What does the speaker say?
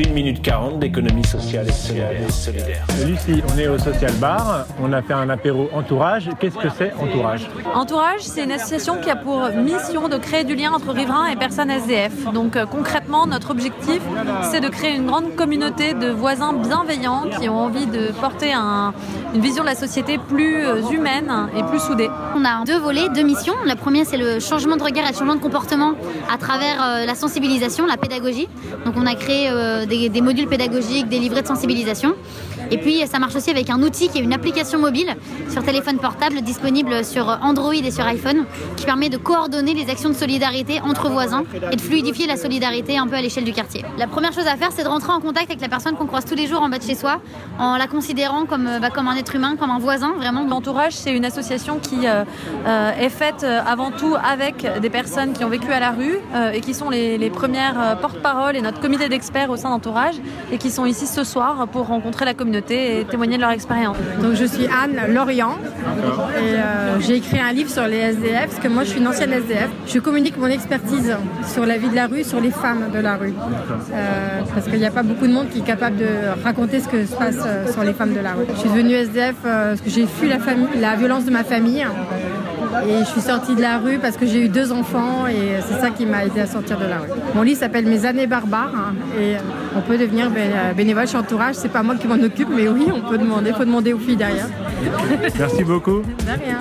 1 minute 40 d'économie sociale et solidaire. Lucie, on est au Social Bar, on a fait un apéro entourage. Qu'est-ce que c'est entourage Entourage, c'est une association qui a pour mission de créer du lien entre riverains et personnes SDF. Donc euh, concrètement, notre objectif, c'est de créer une grande communauté de voisins bienveillants qui ont envie de porter une vision de la société plus euh, humaine et plus soudée. On a deux volets, deux missions. La première, c'est le changement de regard et le changement de comportement à travers euh, la sensibilisation, la pédagogie. Donc on a créé des, modules pédagogiques, des livrets de sensibilisation. Et puis ça marche aussi avec un outil qui est une application mobile sur téléphone portable disponible sur Android et sur iPhone qui permet de coordonner les actions de solidarité entre voisins et de fluidifier la solidarité un peu à l'échelle du quartier. La première chose à faire, c'est de rentrer en contact avec la personne qu'on croise tous les jours en bas de chez soi en la considérant comme, euh, bah, un être humain, comme un voisin vraiment. L'entourage, c'est une association qui euh, euh, est faite avant tout avec des personnes qui ont vécu à la rue et qui sont les, les premières porte-parole et notre comité d'experts au sein et qui sont ici ce soir pour rencontrer la communauté et témoigner de leur expérience. Donc je suis Anne Lorient et euh, j'ai écrit un livre sur les SDF parce que moi je suis une ancienne SDF. Je communique mon expertise sur la vie de la rue, sur les femmes de la rue. Euh, parce qu'il n'y a pas beaucoup de monde qui est capable de raconter ce que se passe euh, sur les femmes de la rue. Je suis devenue SDF parce que j'ai fui la, la violence de ma famille. Et je suis sortie de la rue parce que j'ai eu deux enfants et c'est ça qui m'a aidé à sortir de la rue. Mon livre s'appelle Mes années barbares hein, et on peut devenir bénévole chez Entourage. C'est pas moi qui m'en occupe, mais oui, on peut demander. Il faut demander aux filles derrière. Merci beaucoup. De rien.